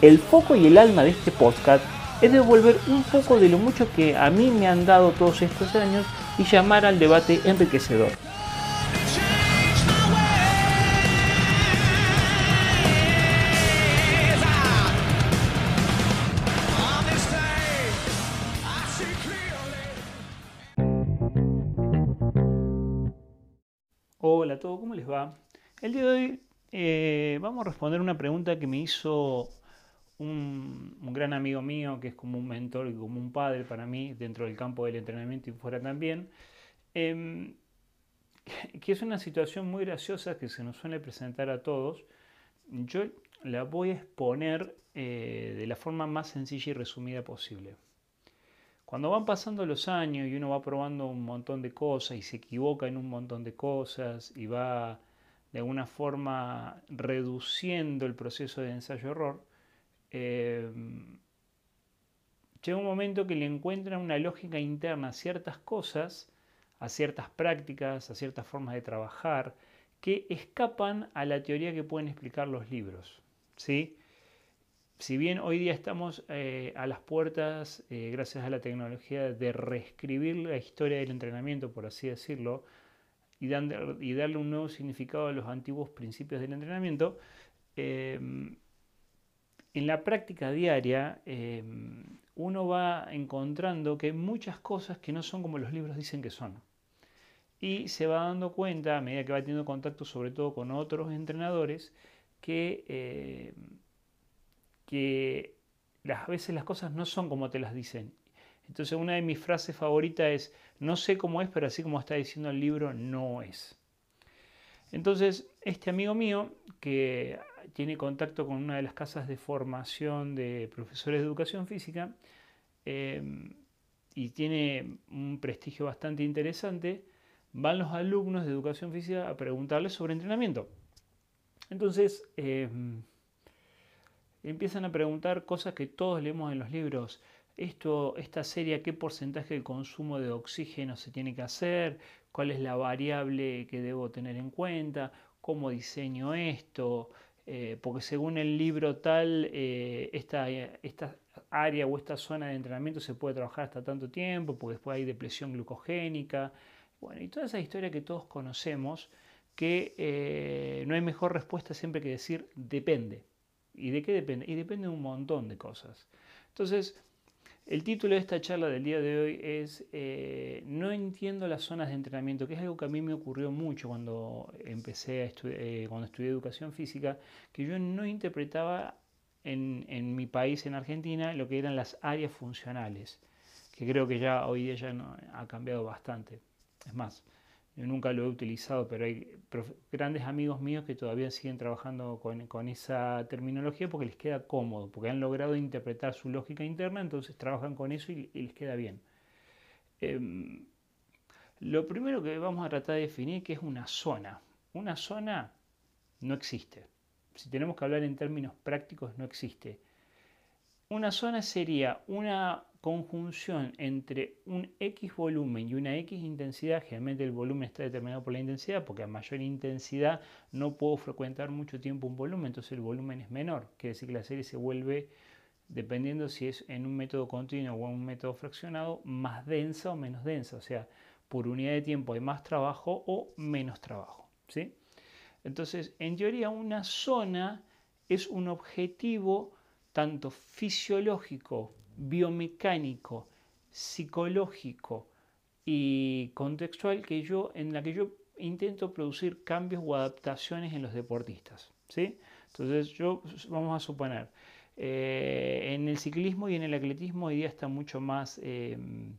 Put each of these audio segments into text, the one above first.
El foco y el alma de este podcast es devolver un poco de lo mucho que a mí me han dado todos estos años y llamar al debate enriquecedor. Hola a todos, ¿cómo les va? El día de hoy eh, vamos a responder una pregunta que me hizo un, gran amigo mío, que es como un mentor y como un padre para mí dentro del campo del entrenamiento y fuera también, em, que es una situación muy graciosa que se nos suele presentar a todos. Yo la voy a exponer eh, de la forma más sencilla y resumida posible. Cuando van pasando los años y uno va probando un montón de cosas y se equivoca en un montón de cosas y va de alguna forma reduciendo el proceso de ensayo-error, eh, llega un momento que le encuentra una lógica interna a ciertas cosas, a ciertas prácticas, a ciertas formas de trabajar, que escapan a la teoría que pueden explicar los libros. ¿sí? Si bien hoy día estamos eh, a las puertas, eh, gracias a la tecnología, de reescribir la historia del entrenamiento, por así decirlo, y, darle un nuevo significado a los antiguos principios del entrenamiento, en la práctica diaria em, uno va encontrando que hay muchas cosas que no son como los libros dicen que son. Y se va dando cuenta, a medida que va teniendo contacto sobre todo con otros entrenadores, que, em, que a veces las cosas no son como te las dicen. Entonces una de mis frases favoritas es, no sé cómo es, pero así como está diciendo el libro, no es. Entonces, este amigo mío, que tiene contacto con una de las casas de formación de profesores de educación física em, y tiene un prestigio bastante interesante, van los alumnos de educación física a preguntarle sobre entrenamiento. Entonces, em, empiezan a preguntar cosas que todos leemos en los libros. Esto, esta serie, ¿qué porcentaje de consumo de oxígeno se tiene que hacer? ¿Cuál es la variable que debo tener en cuenta? ¿Cómo diseño esto? Eh, porque según el libro tal, eh, esta, esta, área o esta zona de entrenamiento se puede trabajar hasta tanto tiempo, porque después hay depresión glucogénica, bueno, y toda esa historia que todos conocemos, que eh, no hay mejor respuesta siempre que decir depende. ¿Y de qué depende? Y depende de un montón de cosas. Entonces, el título de esta charla del día de hoy es eh, No entiendo las zonas de entrenamiento, que es algo que a mí me ocurrió mucho cuando empecé a estudiar, eh, cuando estudié educación física, que yo no interpretaba en, en, mi país, en Argentina, lo que eran las áreas funcionales, que creo que ya hoy día ya no, ha cambiado bastante. Es más, nunca lo he utilizado, pero hay grandes amigos míos que todavía siguen trabajando con, esa terminología porque les queda cómodo, porque han logrado interpretar su lógica interna, entonces trabajan con eso y, les queda bien. Em, lo primero que vamos a tratar de definir que es una zona. Una zona no existe. Si tenemos que hablar en términos prácticos, no existe. Una zona sería una conjunción entre un X volumen y una X intensidad, generalmente el volumen está determinado por la intensidad, porque a mayor intensidad no puedo frecuentar mucho tiempo un volumen, entonces el volumen es menor, quiere decir que la serie se vuelve, dependiendo si es en un método continuo o en un método fraccionado, más densa o menos densa, o sea, por unidad de tiempo hay más trabajo o menos trabajo. ¿sí? Entonces, en teoría, una zona es un objetivo tanto fisiológico biomecánico, psicológico y contextual que yo, en la que yo intento producir cambios o adaptaciones en los deportistas. ¿sí? Entonces, yo vamos a suponer, eh, en el ciclismo y en el atletismo hoy día está mucho más em,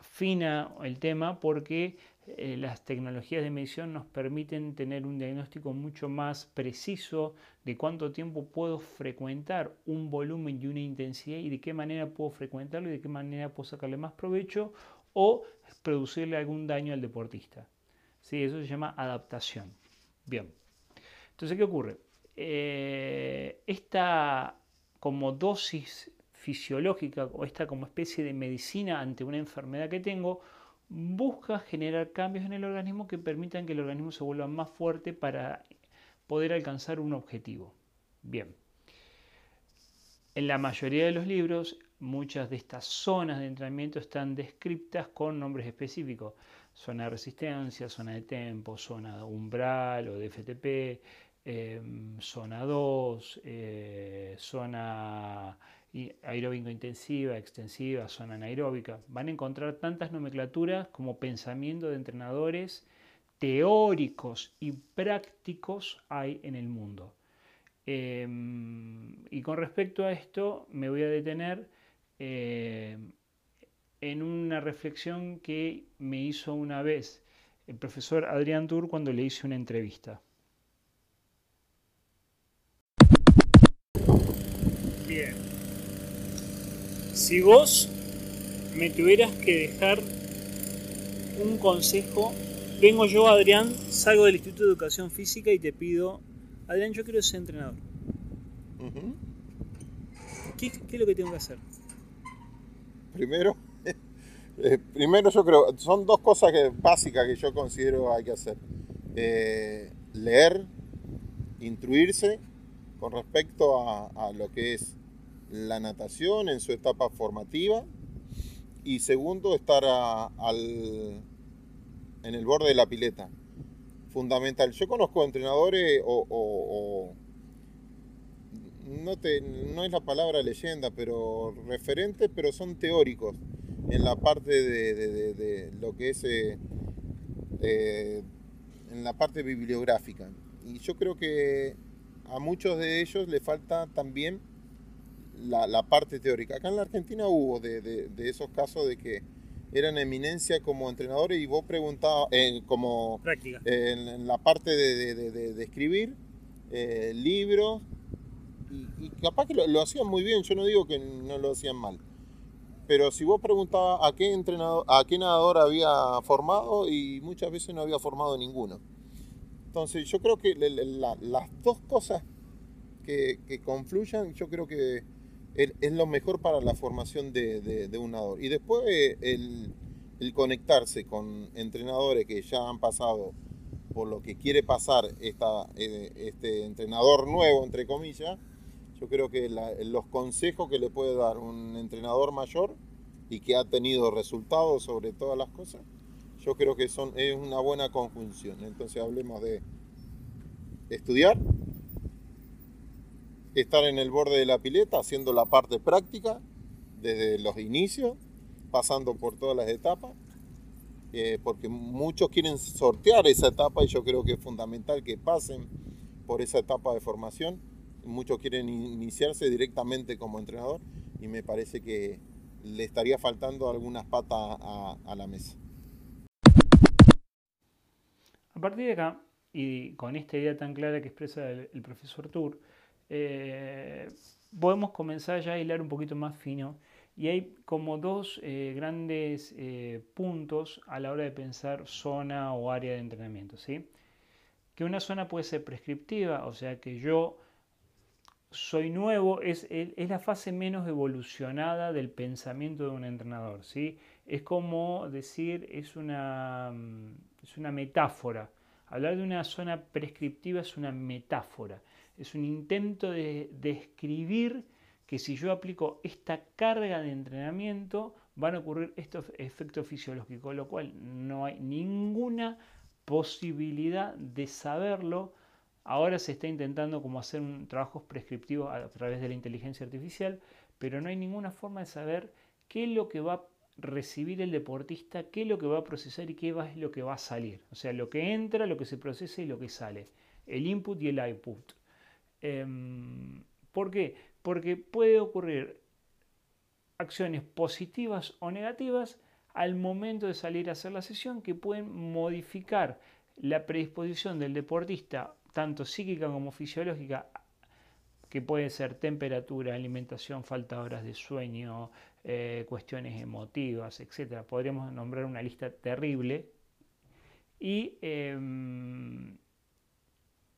fina el tema porque eh, las tecnologías de medición nos permiten tener un diagnóstico mucho más preciso de cuánto tiempo puedo frecuentar un volumen y una intensidad y de qué manera puedo frecuentarlo y de qué manera puedo sacarle más provecho o producirle algún daño al deportista. ¿Sí? Eso se llama adaptación. Bien. Entonces, ¿qué ocurre? Eh, esta como dosis fisiológica o esta como especie de medicina ante una enfermedad que tengo, busca generar cambios en el organismo que permitan que el organismo se vuelva más fuerte para poder alcanzar un objetivo. Bien. En la mayoría de los libros, muchas de estas zonas de entrenamiento están descritas con nombres específicos. Zona de resistencia, zona de tempo, zona umbral o de FTP, em, zona 2, eh, zona aeróbico intensiva, extensiva, zona anaeróbica. Van a encontrar tantas nomenclaturas como pensamiento de entrenadores teóricos y prácticos hay en el mundo. Em, y con respecto a esto me voy a detener em, en una reflexión que me hizo una vez el profesor Adrián Tour cuando le hice una entrevista. Bien. Si vos me tuvieras que dejar un consejo, vengo yo, Adrián, salgo del Instituto de Educación Física y te pido, Adrián, yo quiero ser entrenador. ¿Qué, es lo que tengo que hacer? Primero, eh, primero yo creo, son dos cosas básicas que yo considero hay que hacer. Eh, leer, instruirse con respecto a lo que es la natación en su etapa formativa y segundo, estar al, en el borde de la pileta. Fundamental. Yo conozco entrenadores o, no, te, no es la palabra leyenda, pero referentes, pero son teóricos en la parte de, lo que es eh, eh, en la parte bibliográfica. Y yo creo que a muchos de ellos le falta también la, parte teórica. Acá en la Argentina hubo de, esos casos de que eran eminencia como entrenadores y vos preguntabas, eh, como Práctica. en, la parte de, escribir eh, libros, y, capaz que lo, hacían muy bien, yo no digo que no lo hacían mal. Pero si vos preguntabas a qué entrenador, a qué nadador había formado, y muchas veces no había formado ninguno. Entonces yo creo que las dos cosas que, que confluyan, yo creo que es lo mejor para la formación de, un nadador. Y después eh, el, conectarse con entrenadores que ya han pasado por lo que quiere pasar eh, este entrenador nuevo, entre comillas, yo creo que los consejos que le puede dar un entrenador mayor y que ha tenido resultados sobre todas las cosas, yo creo que son, es una buena conjunción. Entonces hablemos de estudiar, estar en el borde de la pileta haciendo la parte práctica desde los inicios, pasando por todas las etapas, eh, porque muchos quieren sortear esa etapa y yo creo que es fundamental que pasen por esa etapa de formación. Muchos quieren iniciarse directamente como entrenador y me parece que le estaría faltando algunas patas a, la mesa. A partir de acá, y con esta idea tan clara que expresa el profesor Tour, eh, podemos comenzar ya a hilar un poquito más fino y hay como dos eh, grandes eh, puntos a la hora de pensar zona o área de entrenamiento. ¿sí? Que una zona puede ser prescriptiva, o sea que yo soy nuevo, es, es, la fase menos evolucionada del pensamiento de un entrenador. ¿sí? Es como decir, es una, es una metáfora. Hablar de una zona prescriptiva es una metáfora es un intento de describir que si yo aplico esta carga de entrenamiento van a ocurrir estos efectos fisiológicos, lo cual no hay ninguna posibilidad de saberlo. Ahora se está intentando como hacer un trabajo prescriptivo a través de la inteligencia artificial, pero no hay ninguna forma de saber qué es lo que va a recibir el deportista, qué es lo que va a procesar y qué es lo que va a salir. O sea, lo que entra, lo que se procesa y lo que sale. El input y el output. Em, ¿Por qué? Porque puede ocurrir acciones positivas o negativas al momento de salir a hacer la sesión que pueden modificar la predisposición del deportista, tanto psíquica como fisiológica, que puede ser temperatura, alimentación, falta de horas de sueño, eh, cuestiones emotivas, etc. Podríamos nombrar una lista terrible. Y, em,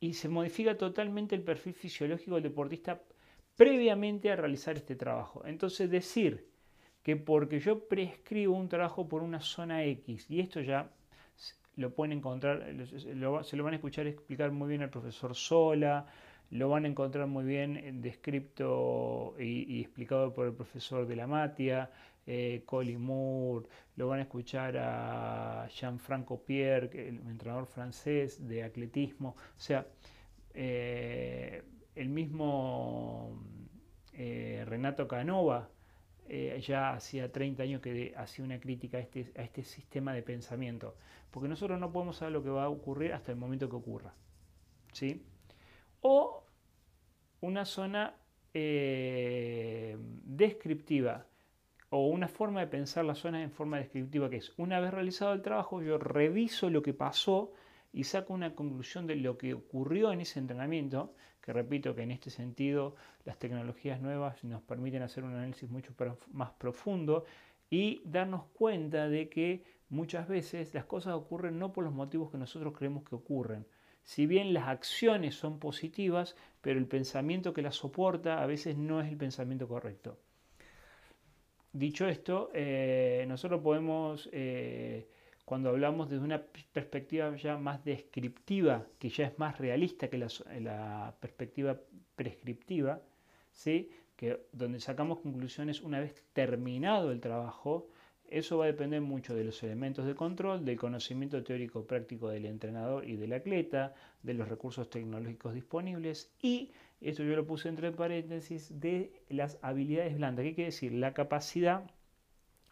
y se modifica totalmente el perfil fisiológico del deportista previamente a realizar este trabajo. Entonces decir que porque yo prescribo un trabajo por una zona X, y esto ya lo pueden encontrar, se lo van a escuchar explicar muy bien el profesor Sola, lo van a encontrar muy bien descrito y, explicado por el profesor de la Matia, eh, Colin Moore, lo van a escuchar a Jean-Franco Pierre, el entrenador francés de atletismo, o sea, eh, el mismo eh, Renato Canova, eh, ya hacía 30 años que hacía una crítica a este, a este sistema de pensamiento, porque nosotros no podemos saber lo que va a ocurrir hasta el momento que ocurra. ¿sí? O una zona eh, descriptiva o una forma de pensar la zona en forma descriptiva, que es una vez realizado el trabajo, yo reviso lo que pasó y saco una conclusión de lo que ocurrió en ese entrenamiento, que repito que en este sentido las tecnologías nuevas nos permiten hacer un análisis mucho más profundo y darnos cuenta de que muchas veces las cosas ocurren no por los motivos que nosotros creemos que ocurren. Si bien las acciones son positivas, pero el pensamiento que las soporta a veces no es el pensamiento correcto. Dicho esto, eh, nosotros podemos eh, cuando hablamos desde una perspectiva ya más descriptiva, que ya es más realista que la, perspectiva prescriptiva, ¿sí? que donde sacamos conclusiones una vez terminado el trabajo, eso va a depender mucho de los elementos de control, del conocimiento teórico práctico del entrenador y del atleta, de los recursos tecnológicos disponibles y, esto yo lo puse entre paréntesis, de las habilidades blandas. ¿Qué quiere decir? La capacidad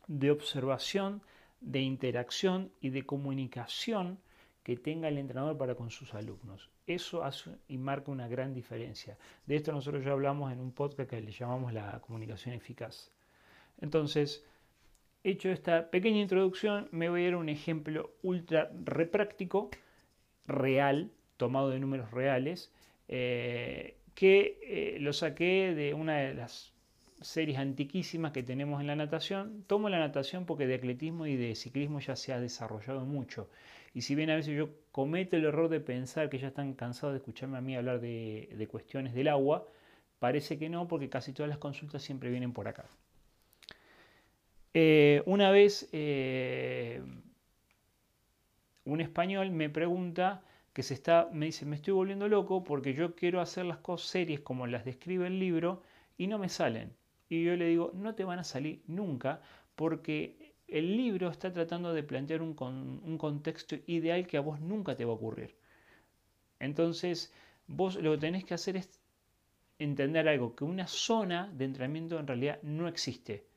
de observación, de interacción y de comunicación que tenga el entrenador para con sus alumnos. Eso hace y marca una gran diferencia. De esto nosotros ya hablamos en un podcast que le llamamos la comunicación eficaz. Entonces, hecho esta pequeña introducción, me voy a dar un ejemplo ultra repráctico, real, tomado de números reales, eh, que eh, lo saqué de una de las series antiquísimas que tenemos en la natación. Tomo la natación porque de atletismo y de ciclismo ya se ha desarrollado mucho. Y si bien a veces yo cometo el error de pensar que ya están cansados de escucharme a mí hablar de, cuestiones del agua, parece que no, porque casi todas las consultas siempre vienen por acá. Eh, una vez eh, un español me pregunta que se está, me dice, me estoy volviendo loco porque yo quiero hacer las cosas series como las describe el libro y no me salen. Y yo le digo, no te van a salir nunca porque el libro está tratando de plantear un, un contexto ideal que a vos nunca te va a ocurrir. Entonces, vos lo que tenés que hacer es entender algo, que una zona de entrenamiento en realidad no existe.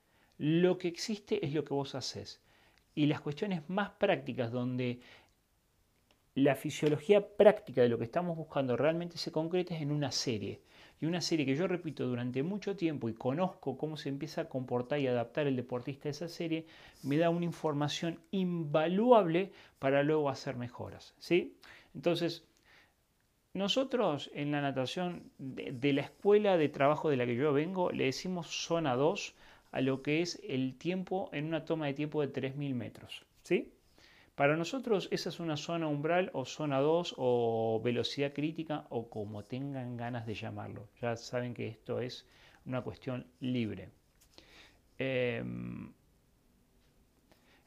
Lo que existe es lo que vos haces. Y las cuestiones más prácticas donde la fisiología práctica de lo que estamos buscando realmente se concreta es en una serie. Y una serie que yo repito durante mucho tiempo y conozco cómo se empieza a comportar y adaptar el deportista a esa serie, me da una información invaluable para luego hacer mejoras. ¿sí? Entonces, nosotros en la natación de, la escuela de trabajo de la que yo vengo, le decimos zona 2 a lo que es el tiempo en una toma de tiempo de 3.000 metros. ¿sí? Para nosotros esa es una zona umbral o zona 2 o velocidad crítica o como tengan ganas de llamarlo. Ya saben que esto es una cuestión libre. Em,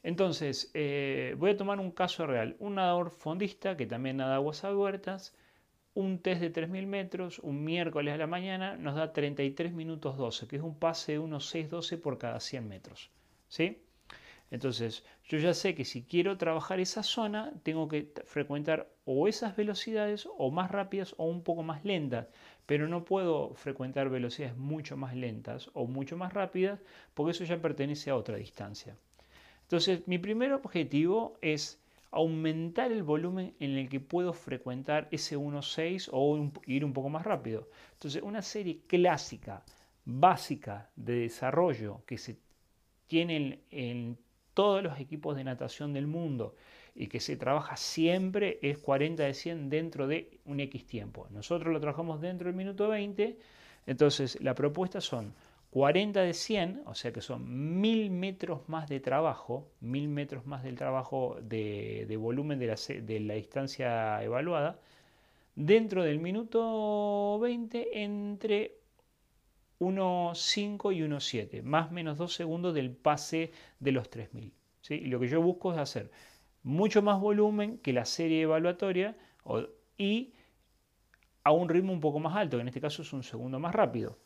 entonces, eh, voy a tomar un caso real. Un nadador fondista que también nada aguas abiertas, un test de 3.000 metros, un miércoles a la mañana, nos da 33 minutos 12, que es un pase de unos 6.12 por cada 100 metros. ¿Sí? Entonces, yo ya sé que si quiero trabajar esa zona, tengo que frecuentar o esas velocidades o más rápidas o un poco más lentas, pero no puedo frecuentar velocidades mucho más lentas o mucho más rápidas porque eso ya pertenece a otra distancia. Entonces, mi primer objetivo es aumentar el volumen en el que puedo frecuentar ese 1.6 o ir un poco más rápido. Entonces, una serie clásica, básica de desarrollo que se tiene en todos los equipos de natación del mundo y que se trabaja siempre es 40 de 100 dentro de un X tiempo. Nosotros lo trabajamos dentro del minuto 20, entonces la propuesta son 40 de 100, o sea que son 1000 metros más de trabajo, 1000 metros más del trabajo de, volumen de la, de la distancia evaluada, dentro del minuto 20 entre 1.5 y 1.7, más o menos 2 segundos del pase de los 3000. ¿sí? Y lo que yo busco es hacer mucho más volumen que la serie evaluatoria y a un ritmo un poco más alto, que en este caso es un segundo más rápido.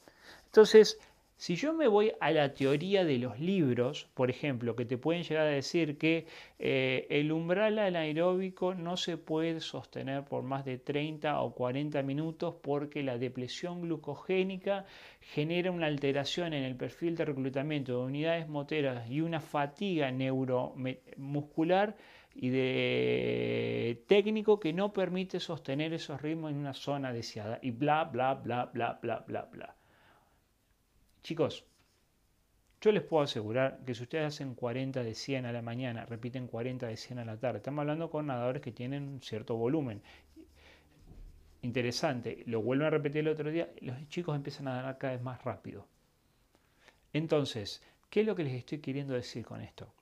Entonces, si yo me voy a la teoría de los libros, por ejemplo, que te pueden llegar a decir que eh, el umbral anaeróbico no se puede sostener por más de 30 o 40 minutos porque la depresión glucogénica genera una alteración en el perfil de reclutamiento de unidades moteras y una fatiga neuromuscular y de técnico que no permite sostener esos ritmos en una zona deseada y bla, bla, bla, bla, bla, bla, bla. Chicos, yo les puedo asegurar que si ustedes hacen 40 de 100 a la mañana, repiten 40 de 100 a la tarde, estamos hablando con nadadores que tienen un cierto volumen. Interesante, lo vuelven a repetir el otro día, los chicos empiezan a nadar cada vez más rápido. Entonces, ¿qué es lo que les estoy queriendo decir con esto?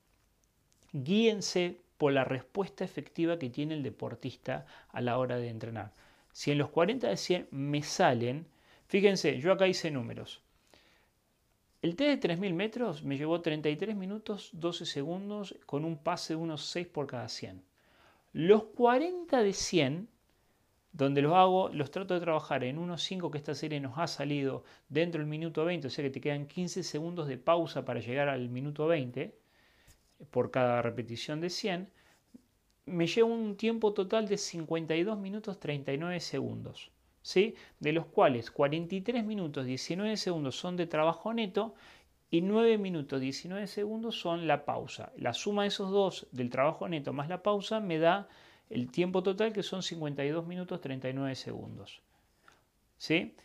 Guíense por la respuesta efectiva que tiene el deportista a la hora de entrenar. Si en los 40 de 100 me salen, fíjense, yo acá hice números. El test de 3000 metros me llevó 33 minutos 12 segundos con un pase de unos 6 por cada 100. Los 40 de 100, donde los hago, los trato de trabajar en 1.5 que esta serie nos ha salido dentro del minuto 20, o sea que te quedan 15 segundos de pausa para llegar al minuto 20 por cada repetición de 100, me lleva un tiempo total de 52 minutos 39 segundos de los cuales 43 minutos 19 segundos son de trabajo neto y 9 minutos 19 segundos son la pausa. La suma de esos dos del trabajo neto más la pausa me da el tiempo total que son 52 minutos 39 segundos. ¿Sí?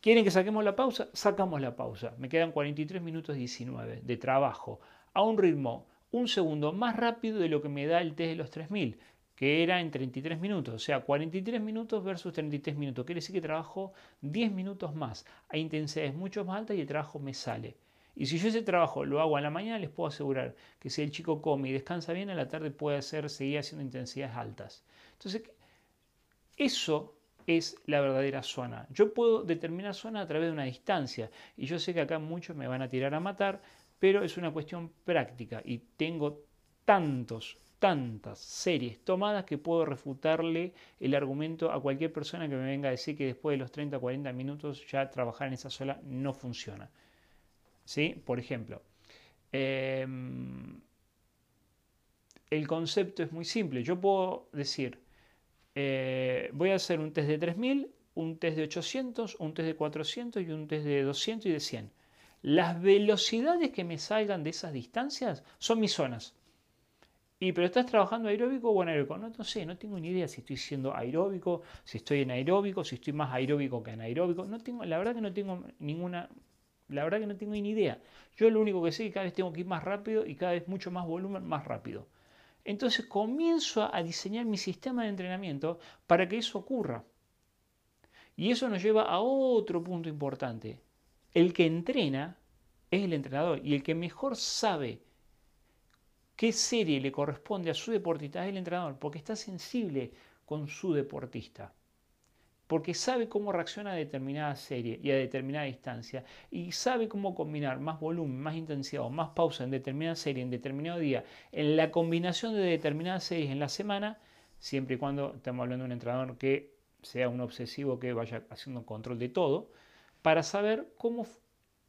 ¿Quieren que saquemos la pausa? Sacamos la pausa. Me quedan 43 minutos 19 de trabajo a un ritmo un segundo más rápido de lo que me da el test de los 3000 que era en 33 minutos, o sea, 43 minutos versus 33 minutos. Quiere decir que trabajo 10 minutos más, a intensidades mucho más altas y el trabajo me sale. Y si yo ese trabajo lo hago a la mañana, les puedo asegurar que si el chico come y descansa bien, a la tarde puede hacer, seguir haciendo intensidades altas. Entonces, eso es la verdadera zona. Yo puedo determinar zona a través de una distancia. Y yo sé que acá muchos me van a tirar a matar, pero es una cuestión práctica. Y tengo tantos tantas series tomadas que puedo refutarle el argumento a cualquier persona que me venga a decir que después de los 30 o 40 minutos ya trabajar en esa sola no funciona. ¿Sí? Por ejemplo, em, el concepto es muy simple. Yo puedo decir, eh, voy a hacer un test de 3000, un test de 800, un test de 400 y un test de 200 y de 100. Las velocidades que me salgan de esas distancias son mis zonas. Y pero estás trabajando aeróbico o anaeróbico. No, no sé, no tengo ni idea si estoy siendo aeróbico, si estoy en aeróbico, si estoy más aeróbico que anaeróbico. No tengo, la verdad que no tengo ninguna, la verdad que no tengo ni idea. Yo lo único que sé es que cada vez tengo que ir más rápido y cada vez mucho más volumen, más rápido. Entonces comienzo a diseñar mi sistema de entrenamiento para que eso ocurra. Y eso nos lleva a otro punto importante. El que entrena es el entrenador y el que mejor sabe qué serie le corresponde a su deportista es el entrenador, porque está sensible con su deportista, porque sabe cómo reacciona a determinada serie y a determinada distancia, y sabe cómo combinar más volumen, más intensidad o más pausa en determinada serie, en determinado día, en la combinación de determinadas series en la semana, siempre y cuando estamos hablando de un entrenador que sea un obsesivo que vaya haciendo control de todo, para saber cómo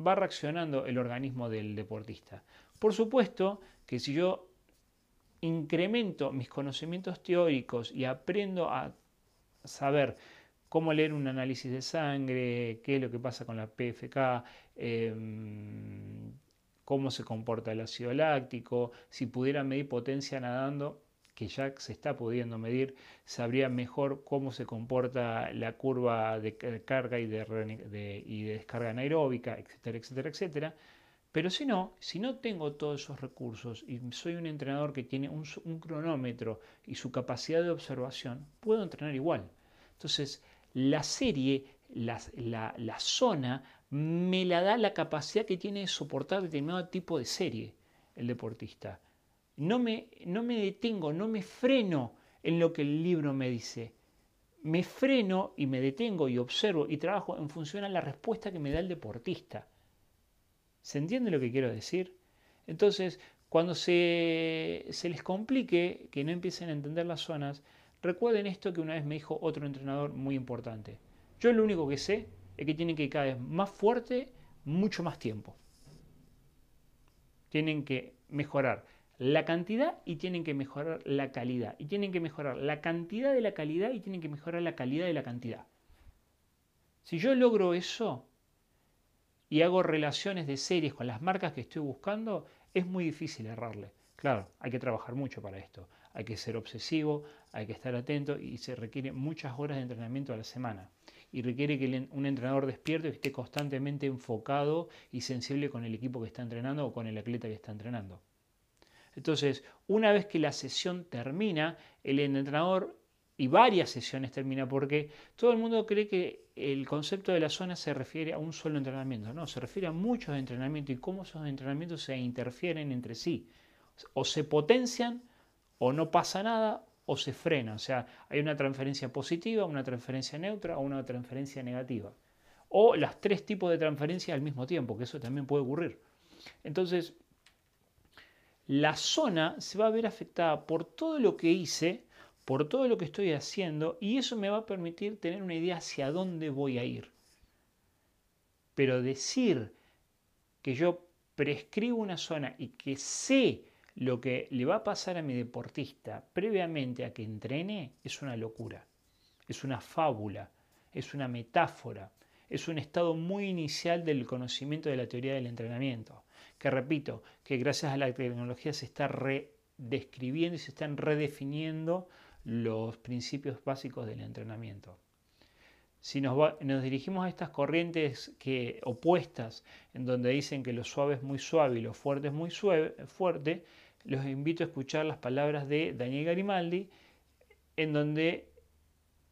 va reaccionando el organismo del deportista. Por supuesto que si yo incremento mis conocimientos teóricos y aprendo a saber cómo leer un análisis de sangre, qué es lo que pasa con la PFK, em, cómo se comporta el ácido láctico, si pudiera medir potencia nadando, que ya se está pudiendo medir, sabría mejor cómo se comporta la curva de carga y de, y de descarga anaeróbica, etcétera, etcétera, etcétera Pero si no, si no tengo todos esos recursos y soy un entrenador que tiene un, cronómetro y su capacidad de observación, puedo entrenar igual. Entonces, la serie, la, la, zona, me la da la capacidad que tiene de soportar determinado tipo de serie el deportista. No me, no me detengo, no me freno en lo que el libro me dice. Me freno y me detengo y observo y trabajo en función a la respuesta que me da el deportista. ¿Se entiende lo que quiero decir? Entonces, cuando se, les complique, que no empiecen a entender las zonas, recuerden esto que una vez me dijo otro entrenador muy importante. Yo lo único que sé es que tienen que ir cada vez más fuerte, mucho más tiempo. Tienen que mejorar la cantidad y tienen que mejorar la calidad. Y tienen que mejorar la cantidad de la calidad y tienen que mejorar la calidad de la cantidad. Si yo logro eso, y hago relaciones de series con las marcas que estoy buscando, es muy difícil errarle. Claro, hay que trabajar mucho para esto. Hay que ser obsesivo, hay que estar atento y se requiere muchas horas de entrenamiento a la semana. Y requiere que un entrenador despierte y esté constantemente enfocado y sensible con el equipo que está entrenando o con el atleta que está entrenando. Entonces, una vez que la sesión termina, el entrenador y varias sesiones termina porque todo el mundo cree que el concepto de la zona se refiere a un solo entrenamiento. No, se refiere a muchos entrenamientos y cómo esos entrenamientos se interfieren entre sí. O se potencian, o no pasa nada, o se frena. O sea, hay una transferencia positiva, una transferencia neutra o una transferencia negativa. O las tres tipos de transferencia al mismo tiempo, que eso también puede ocurrir. Entonces, la zona se va a ver afectada por todo lo que hice por todo lo que estoy haciendo y eso me va a permitir tener una idea hacia dónde voy a ir. Pero decir que yo prescribo una zona y que sé lo que le va a pasar a mi deportista previamente a que entrene es una locura, es una fábula, es una metáfora, es un estado muy inicial del conocimiento de la teoría del entrenamiento, que repito, que gracias a la tecnología se está redescribiendo y se están redefiniendo los principios básicos del entrenamiento. Si nos, dirigimos a estas corrientes que, opuestas, en donde dicen que lo suave es muy suave y lo fuerte es muy fuerte, los invito a escuchar las palabras de Daniel Garimaldi, en donde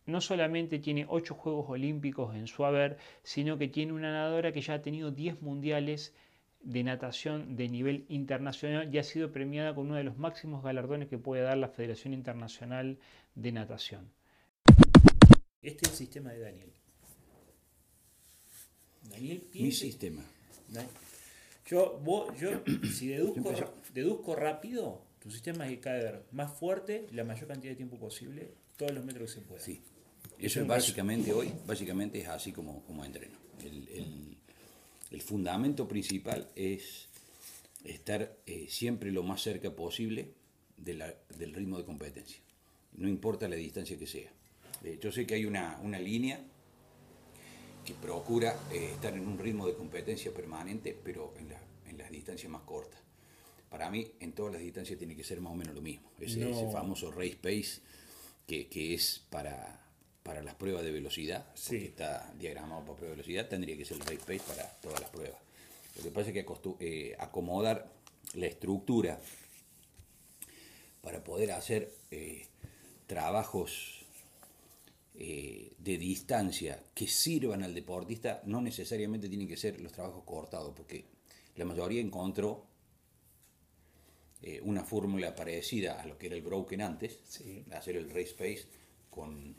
no solamente tiene ocho Juegos Olímpicos en su haber, sino que tiene una nadadora que ya ha tenido 10 mundiales de natación de nivel internacional y ha sido premiada con uno de los máximos galardones que puede dar la Federación Internacional de Natación. Este es el sistema de Daniel. Daniel Mi sistema. Yo, yo si deduzco, deduzco rápido, tu sistema es que cae ver más fuerte la mayor cantidad de tiempo posible, todos los metros que se pueda. Sí. Eso es básicamente hoy, básicamente es así como, como entreno. el, el fundamento principal es estar eh, siempre lo más cerca posible del ritmo de competencia, no importa la distancia que sea. Eh, yo sé que hay una, línea que procura eh, estar en un ritmo de competencia permanente, pero en, las distancias más cortas. Para mí, en todas las distancias tiene que ser más o menos lo mismo. Ese, ese famoso race pace que, que es para, para las pruebas de velocidad, sí. está diagramado para prueba de velocidad, tendría que ser el race pace para todas las pruebas. Lo que pasa es que eh, acomodar la estructura para poder hacer eh, trabajos eh, de distancia que sirvan al deportista no necesariamente tienen que ser los trabajos cortados, porque la mayoría encontró una fórmula parecida a lo que era el broken antes, hacer el race pace con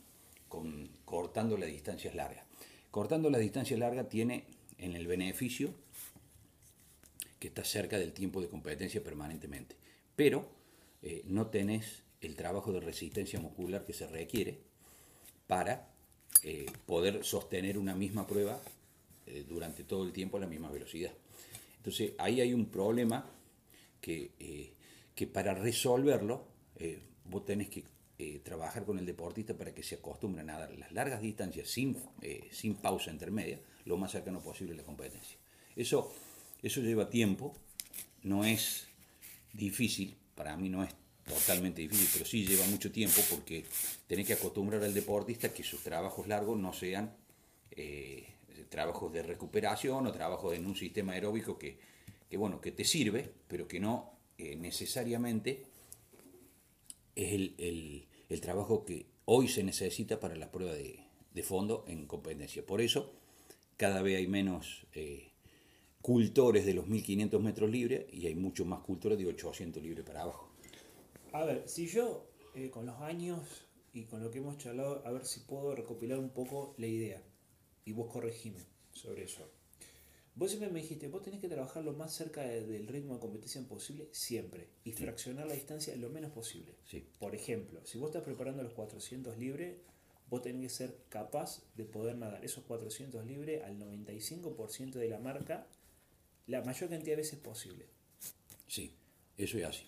cortando las distancias largas. Cortando las distancias largas tiene en el beneficio que está cerca del tiempo de competencia permanentemente, pero eh, no tenés el trabajo de resistencia muscular que se requiere para eh, poder sostener una misma prueba eh, durante todo el tiempo a la misma velocidad. Entonces ahí hay un problema que, que para resolverlo vos tenés que eh, trabajar con el deportista para que se acostumbre a nadar las largas distancias sin, eh, sin pausa intermedia, lo más cercano posible a la competencia. Eso, eso lleva tiempo, no es difícil, para mí no es totalmente difícil, pero sí lleva mucho tiempo porque tenés que acostumbrar al deportista que sus trabajos largos no sean eh, trabajos de recuperación o trabajos en un sistema aeróbico que, que, bueno, que te sirve, pero que no eh, necesariamente es el, el, trabajo que hoy se necesita para la prueba de, de, fondo en competencia. Por eso, cada vez hay menos eh, cultores de los 1500 metros libres y hay muchos más cultores de 800 libres para abajo. A ver, si yo eh, con los años y con lo que hemos charlado, a ver si puedo recopilar un poco la idea y vos corregime sobre eso. Vos siempre me dijiste, vos tenés que trabajar lo más cerca del ritmo de competición posible siempre y fraccionar la distancia lo menos posible. Sí. Por ejemplo, si vos estás preparando los 400 libres, vos tenés que ser capaz de poder nadar esos 400 libres al 95% de la marca la mayor cantidad de veces posible. Sí, eso es así.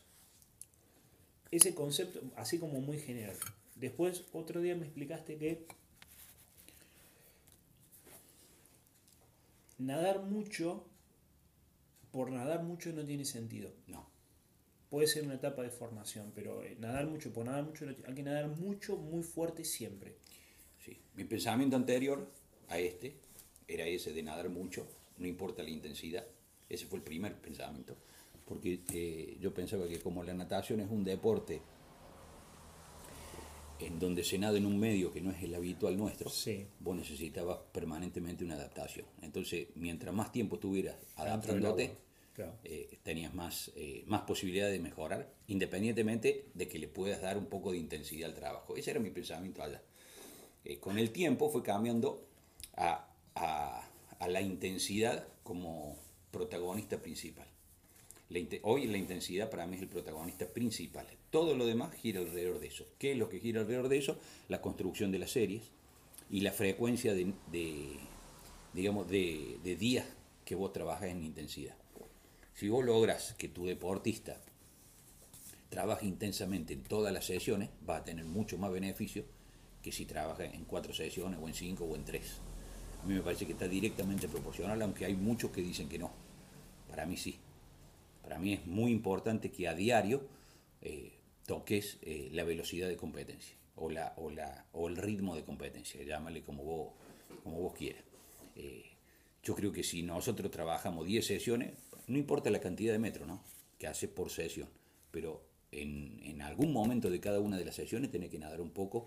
Ese concepto, así como muy general. Después, otro día me explicaste que nadar mucho, por nadar mucho no tiene sentido. No. Puede ser una etapa de formación, pero eh, nadar mucho, por nadar mucho, hay que nadar mucho, muy fuerte siempre. Sí. Mi pensamiento anterior a este era ese de nadar mucho, no importa la intensidad. Ese fue el primer pensamiento. Porque eh, yo pensaba que como la natación es un deporte en donde se nada en un medio que no es el habitual nuestro, vos necesitabas permanentemente una adaptación. Entonces, mientras más tiempo estuvieras adaptándote, eh, tenías más, eh, más posibilidad de mejorar, independientemente de que le puedas dar un poco de intensidad al trabajo. Ese era mi pensamiento allá. Eh, con el tiempo fue cambiando a, a la intensidad como protagonista principal hoy la intensidad para mí es el protagonista principal. Todo lo demás gira alrededor de eso. ¿Qué es lo que gira alrededor de eso? La construcción de las series y la frecuencia de, digamos, de, días que vos trabajas en intensidad. Si vos logras que tu deportista trabaje intensamente en todas las sesiones, va a tener mucho más beneficio que si trabaja en cuatro sesiones o en cinco o en tres. A mí me parece que está directamente proporcional, aunque hay muchos que dicen que no. Para mí sí. Para mí es muy importante que a diario eh, toques eh, la velocidad de competencia o, la, o, la, o el ritmo de competencia, llámale como vos, como vos quieras. Eh, yo creo que si nosotros trabajamos 10 sesiones, no importa la cantidad de metros ¿no? que haces por sesión, pero en, en algún momento de cada una de las sesiones tenés que nadar un poco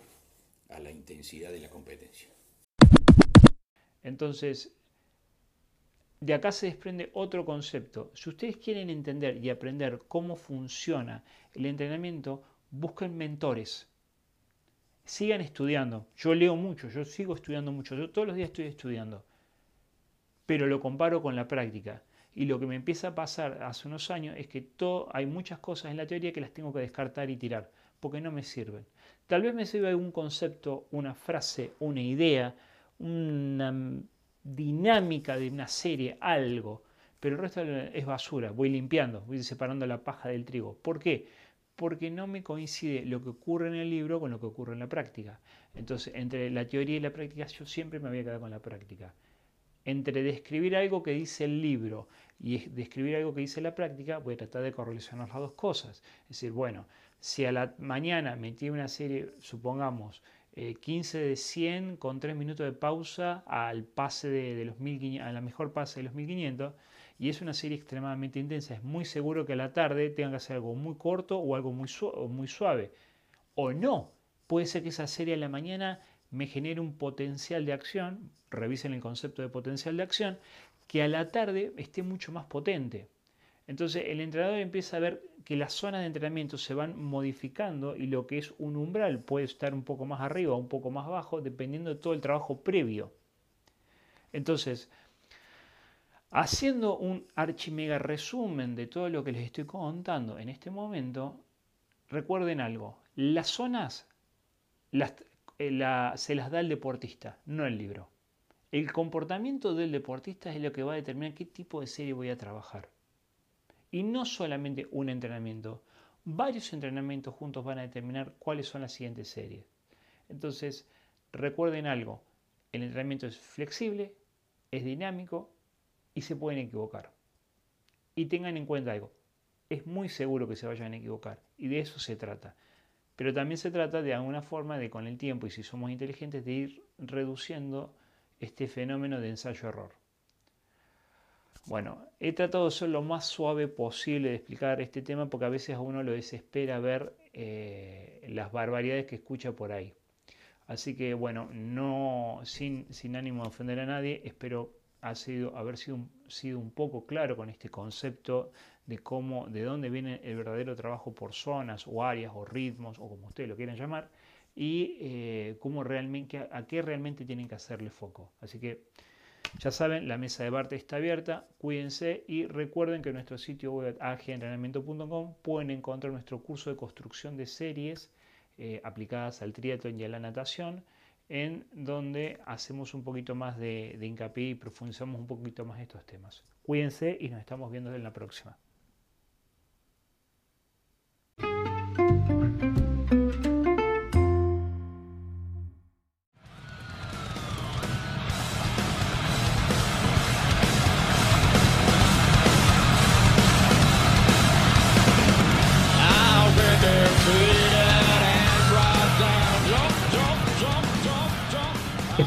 a la intensidad de la competencia. Entonces, de acá se desprende otro concepto. Si ustedes quieren entender y aprender cómo funciona el entrenamiento, busquen mentores. Sigan estudiando. Yo leo mucho, yo sigo estudiando mucho, yo todos los días estoy estudiando. Pero lo comparo con la práctica. Y lo que me empieza a pasar hace unos años es que todo, hay muchas cosas en la teoría que las tengo que descartar y tirar, porque no me sirven. Tal vez me sirva algún concepto, una frase, una idea, una dinámica de una serie, algo, pero el resto es basura, voy limpiando, voy separando la paja del trigo. ¿Por qué? Porque no me coincide lo que ocurre en el libro con lo que ocurre en la práctica. Entonces, entre la teoría y la práctica, yo siempre me voy a quedar con la práctica. Entre describir algo que dice el libro y describir algo que dice la práctica, voy a tratar de correlacionar las dos cosas. Es decir, bueno, si a la mañana metí una serie, supongamos, 15 eh, de 100 con 3 minutos de pausa al pase de, los 1500, a la mejor pase de los 1500 y es una serie extremadamente intensa. Es muy seguro que a la tarde tengan que hacer algo muy corto o algo muy, muy suave. O no, puede ser que esa serie a la mañana me genere un potencial de acción, revisen el concepto de potencial de acción, que a la tarde esté mucho más potente. Entonces el entrenador empieza a ver que las zonas de entrenamiento se van modificando y lo que es un umbral puede estar un poco más arriba un poco más abajo dependiendo de todo el trabajo previo. Entonces, haciendo un archimega resumen de todo lo que les estoy contando en este momento, recuerden algo, las zonas eh, se las da el deportista, no el libro. El comportamiento del deportista es lo que va a determinar qué tipo de serie voy a trabajar. Y no solamente un entrenamiento, varios entrenamientos juntos van a determinar cuáles son las siguientes series. Entonces, recuerden algo, el entrenamiento es flexible, es dinámico y se pueden equivocar. Y tengan en cuenta algo, es muy seguro que se vayan a equivocar y de eso se trata. Pero también se trata de alguna forma de con el tiempo y si somos inteligentes de ir reduciendo este fenómeno de ensayo-error. Bueno, he tratado de ser lo más suave posible de explicar este tema porque a veces a uno lo desespera ver eh, las barbaridades que escucha por ahí. Así que bueno, no sin, ánimo de ofender a nadie, espero ha sido, haber sido un poco claro con este concepto de cómo, de dónde viene el verdadero trabajo por zonas o áreas o ritmos o como ustedes lo quieran llamar y eh, cómo realmente, a qué realmente tienen que hacerle foco. Así que ya saben, la mesa de Barte está abierta, cuídense y recuerden que en nuestro sitio web agentrenamiento.com pueden encontrar nuestro curso de construcción de series eh, aplicadas al triatlón y a la natación en donde hacemos un poquito más de, de hincapié y profundizamos un poquito más estos temas. Cuídense y nos estamos viendo en la próxima.